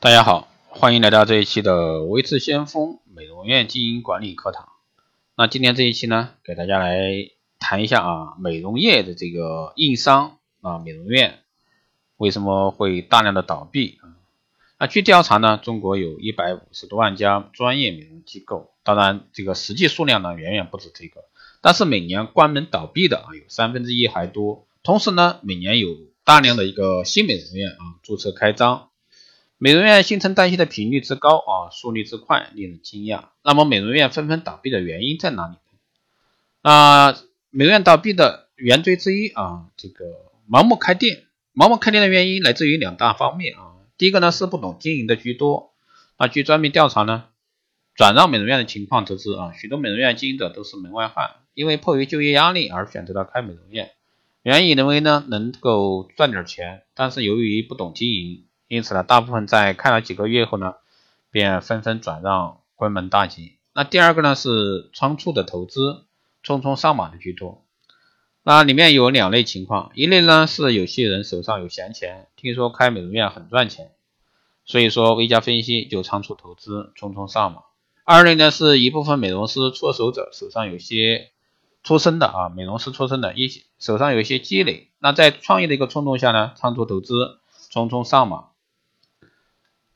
大家好，欢迎来到这一期的维持先锋美容院经营管理课堂。那今天这一期呢，给大家来谈一下啊，美容业的这个硬伤啊，美容院为什么会大量的倒闭啊？那据调查呢，中国有一百五十多万家专业美容机构，当然这个实际数量呢远远不止这个，但是每年关门倒闭的啊有三分之一还多。同时呢，每年有大量的一个新美容院啊注册开张。美容院新陈代谢的频率之高啊，速率之快，令人惊讶。那么美容院纷纷倒闭的原因在哪里？啊，美容院倒闭的原罪之一啊，这个盲目开店。盲目开店的原因来自于两大方面啊。第一个呢是不懂经营的居多。那据专门调查呢，转让美容院的情况得知啊，许多美容院经营者都是门外汉，因为迫于就业压力而选择了开美容院。原以为呢能够赚点钱，但是由于不懂经营。因此呢，大部分在开了几个月后呢，便纷纷转让、关门大吉。那第二个呢是仓促的投资，匆匆上马的居多。那里面有两类情况，一类呢是有些人手上有闲钱，听说开美容院很赚钱，所以说微加分析就仓促投资、匆匆上马；二类呢是一部分美容师出手者手上有些出身的啊，美容师出身的一些手上有一些积累，那在创业的一个冲动下呢，仓促投资、匆匆上马。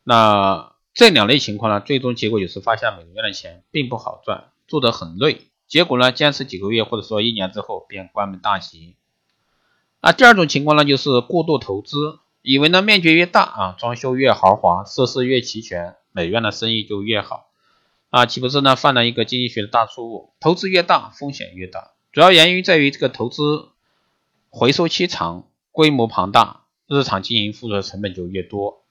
那这两类情况呢，最终结果就是发现美容院的钱并不好赚，做得很累，结果呢，坚持几个月或者说一年之后便关门大吉。那第二种情况呢，就是过度投资，以为呢面积越大啊，装修越豪华，设施越齐全，美院的生意就越好啊，岂不是呢犯了一个经济学的大错误？投资越大，风险越大，主要原因在于这个投资回收期长，规模庞大，日常经营付出的成本就越多。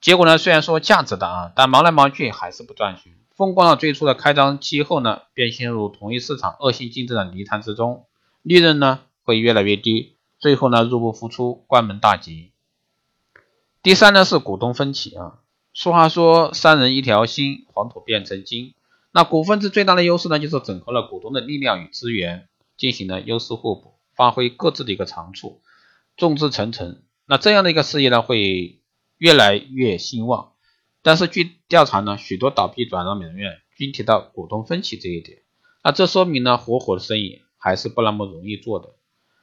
结果呢，虽然说价值大啊，但忙来忙去还是不赚钱。风光了最初的开张期后呢，便陷入同一市场恶性竞争的泥潭之中，利润呢会越来越低，最后呢入不敷出，关门大吉。第三呢是股东分歧啊，俗话说三人一条心，黄土变成金。那股份制最大的优势呢，就是整合了股东的力量与资源，进行了优势互补，发挥各自的一个长处，众志成城。那这样的一个事业呢，会。越来越兴旺，但是据调查呢，许多倒闭转让美容院均提到股东分歧这一点，那这说明呢，合伙的生意还是不那么容易做的。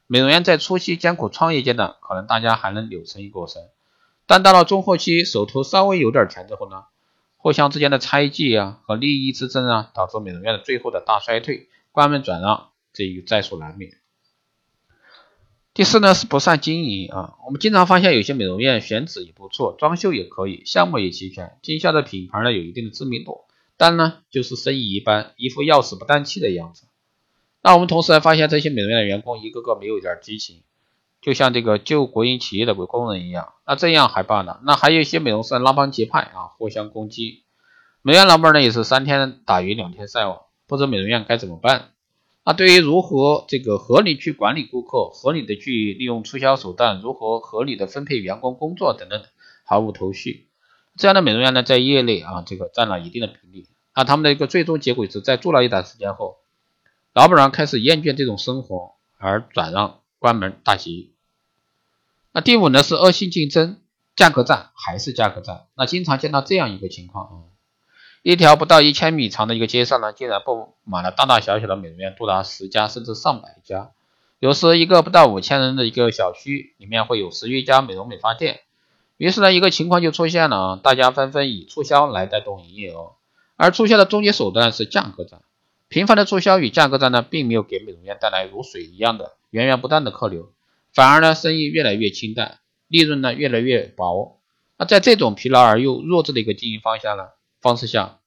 美容院在初期艰苦创业阶段，可能大家还能扭生意过生，但到了中后期，手头稍微有点钱之后呢，互相之间的猜忌啊和利益之争啊，导致美容院的最后的大衰退，关门转让，这一在所难免。第四呢是不善经营啊，我们经常发现有些美容院选址也不错，装修也可以，项目也齐全，经销的品牌呢有一定的知名度，但呢就是生意一般，一副要死不担气的样子。那我们同时还发现这些美容院的员工一个个没有一点激情，就像这个旧国营企业的工人一样。那这样还罢了，那还有一些美容师拉帮结派啊，互相攻击。美容院老板呢也是三天打鱼两天晒网，不知美容院该怎么办。那对于如何这个合理去管理顾客，合理的去利用促销手段，如何合理的分配员工工作等等，毫无头绪。这样的美容院呢，在业内啊，这个占了一定的比例。那他们的一个最终结果是在做了一段时间后，老板娘开始厌倦这种生活，而转让关门大吉。那第五呢是恶性竞争，价格战还是价格战。那经常见到这样一个情况啊。一条不到一千米长的一个街上呢，竟然布满了大大小小的美容院，多达十家甚至上百家。有时一个不到五千人的一个小区里面会有十余家美容美发店。于是呢，一个情况就出现了啊，大家纷纷以促销来带动营业额，而促销的终极手段是价格战。频繁的促销与价格战呢，并没有给美容院带来如水一样的源源不断的客流，反而呢，生意越来越清淡，利润呢越来越薄。那在这种疲劳而又弱智的一个经营方向呢？方式下，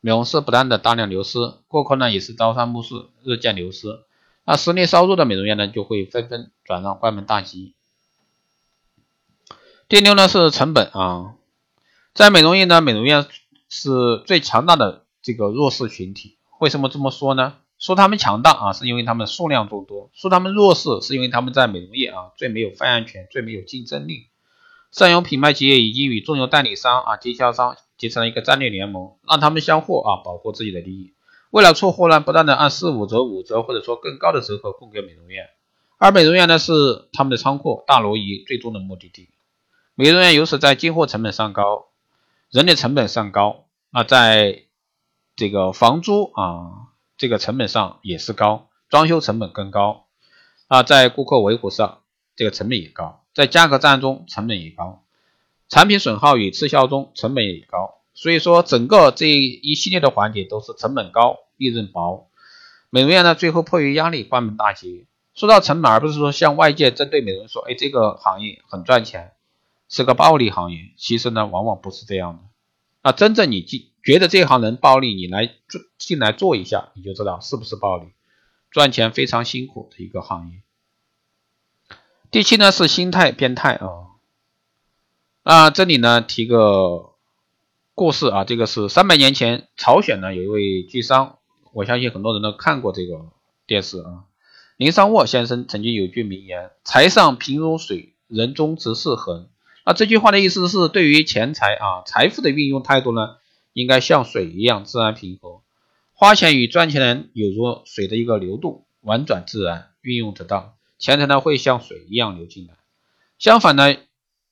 美容师不断的大量流失，顾客呢也是朝三暮四，日渐流失。那实力稍弱的美容院呢，就会纷纷转让关门大吉。第六呢是成本啊，在美容业呢，美容院是最强大的这个弱势群体。为什么这么说呢？说他们强大啊，是因为他们数量众多；说他们弱势，是因为他们在美容业啊最没有发言权，最没有竞争力。上游品牌企业已经与中游代理商啊经销商。结成了一个战略联盟，让他们相互啊保护自己的利益。为了出货呢，不断的按四五折、五折或者说更高的折扣供给美容院，而美容院呢是他们的仓库、大挪移最终的目的地。美容院由此在进货成本上高，人力成本上高，那在这个房租啊这个成本上也是高，装修成本更高啊，在顾客维护上这个成本也高，在价格战中成本也高，产品损耗与滞销中成本也高，所以说整个这一系列的环节都是成本高，利润薄。美容院呢最后迫于压力关门大吉。说到成本，而不是说像外界针对美容说，哎，这个行业很赚钱，是个暴利行业。其实呢，往往不是这样的。那真正你进觉得这行能暴利，你来做进来做一下，你就知道是不是暴利。赚钱非常辛苦的一个行业。第七呢是心态变态啊。那这里呢提个故事啊，这个是三百年前朝鲜呢有一位巨商，我相信很多人都看过这个电视啊。林尚沃先生曾经有句名言：“财上平如水，人中直是衡。”那这句话的意思是，对于钱财啊财富的运用态度呢，应该像水一样自然平和。花钱与赚钱有如水的一个流动，婉转自然，运用得当，钱财呢会像水一样流进来。相反呢，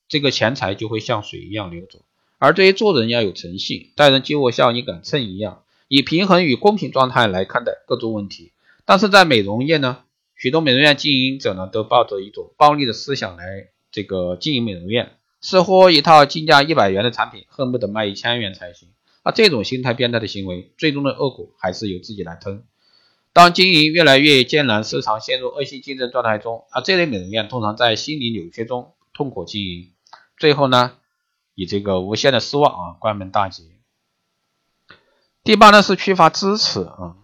这个钱财就会像水一样流走。而对于做人要有诚信，待人接物像一杆秤一样，以平衡与公平状态来看待各种问题。但是在美容业呢？许多美容院经营者呢，都抱着一种暴利的思想来这个经营美容院，似乎一套进价一百元的产品，恨不得卖一千元才行。那这种心态变态的行为，最终的恶果还是由自己来吞。当经营越来越艰难，市场陷入恶性竞争状态中，啊，这类美容院通常在心理扭曲中痛苦经营，最后呢，以这个无限的失望啊，关门大吉。第八呢是缺乏支持啊。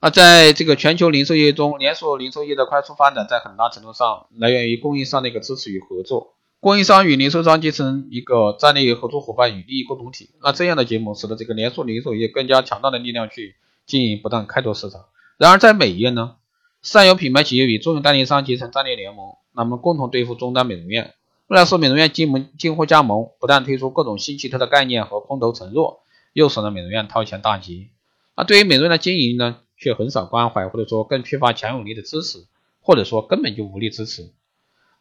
那在这个全球零售业中，连锁零售业的快速发展，在很大程度上来源于供应商的一个支持与合作。供应商与零售商结成一个战略合作伙伴与利益共同体。那这样的结盟，使得这个连锁零售业更加强大的力量去经营，不断开拓市场。然而在美业呢，上游品牌企业与中游代理商结成战略联盟，那么共同对付终端美容院。为了使美容院进门进货加盟，不但推出各种新奇特的概念和空头承诺，又使得美容院掏钱大吉。那对于美容院的经营呢？却很少关怀，或者说更缺乏强有力的支持，或者说根本就无力支持。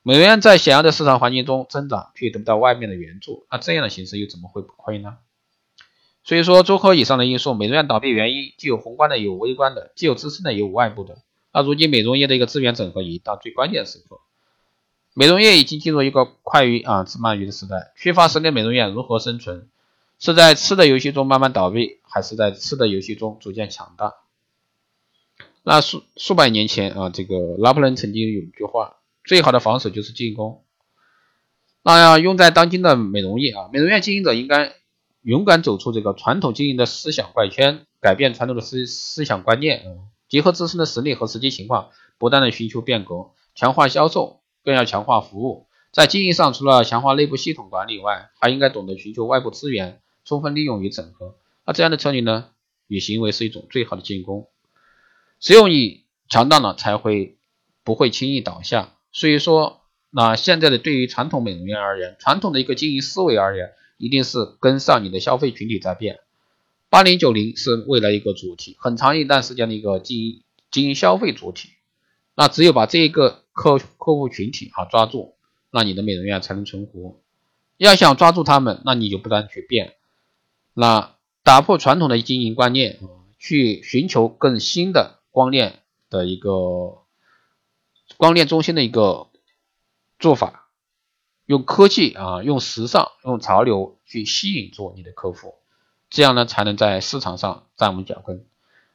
美容院在险恶的市场环境中增长，却得不到外面的援助，那这样的形势又怎么会不亏呢？所以说，综合以上的因素，美容院倒闭原因既有宏观的，也有微观的；既有自身的，也有外部的。那如今美容业的一个资源整合已到最关键时刻，美容业已经进入一个快鱼啊吃鳗鱼的时代，缺乏实力美容院如何生存？是在吃的游戏中慢慢倒闭，还是在吃的游戏中逐渐强大？那数数百年前啊，这个拿破仑曾经有一句话：最好的防守就是进攻。那要用在当今的美容业啊，美容院经营者应该勇敢走出这个传统经营的思想怪圈，改变传统的思思想观念，结合自身的实力和实际情况，不断的寻求变革，强化销售，更要强化服务。在经营上，除了强化内部系统管理外，还应该懂得寻求外部资源，充分利用与整合。那这样的策略呢，与行为是一种最好的进攻。只有你强大了，才会不会轻易倒下。所以说，那现在的对于传统美容院而言，传统的一个经营思维而言，一定是跟上你的消费群体在变。八零九零是未来一个主体，很长一段时间的一个经营经营消费主体。那只有把这一个客客户群体啊抓住，那你的美容院才能存活。要想抓住他们，那你就不断去变，那打破传统的经营观念，去寻求更新的。光链的一个光链中心的一个做法，用科技啊，用时尚，用潮流去吸引住你的客户，这样呢才能在市场上站稳脚跟。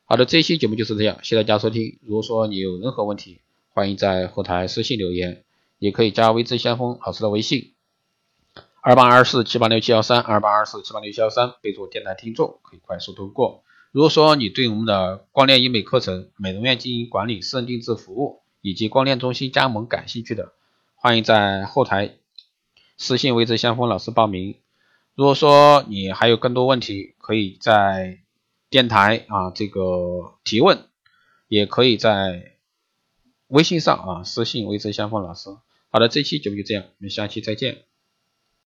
好的，这一期节目就是这样，谢谢大家收听。如果说你有任何问题，欢迎在后台私信留言，也可以加微知先锋老师的微信二八二四七八六七幺三二八二四七八六七幺三，备注电台听众，可以快速通过。如果说你对我们的光电医美课程、美容院经营管理、私人定制服务以及光电中心加盟感兴趣的，欢迎在后台私信微之相锋老师报名。如果说你还有更多问题，可以在电台啊这个提问，也可以在微信上啊私信微之相锋老师。好的，这期节目就这样，我们下期再见。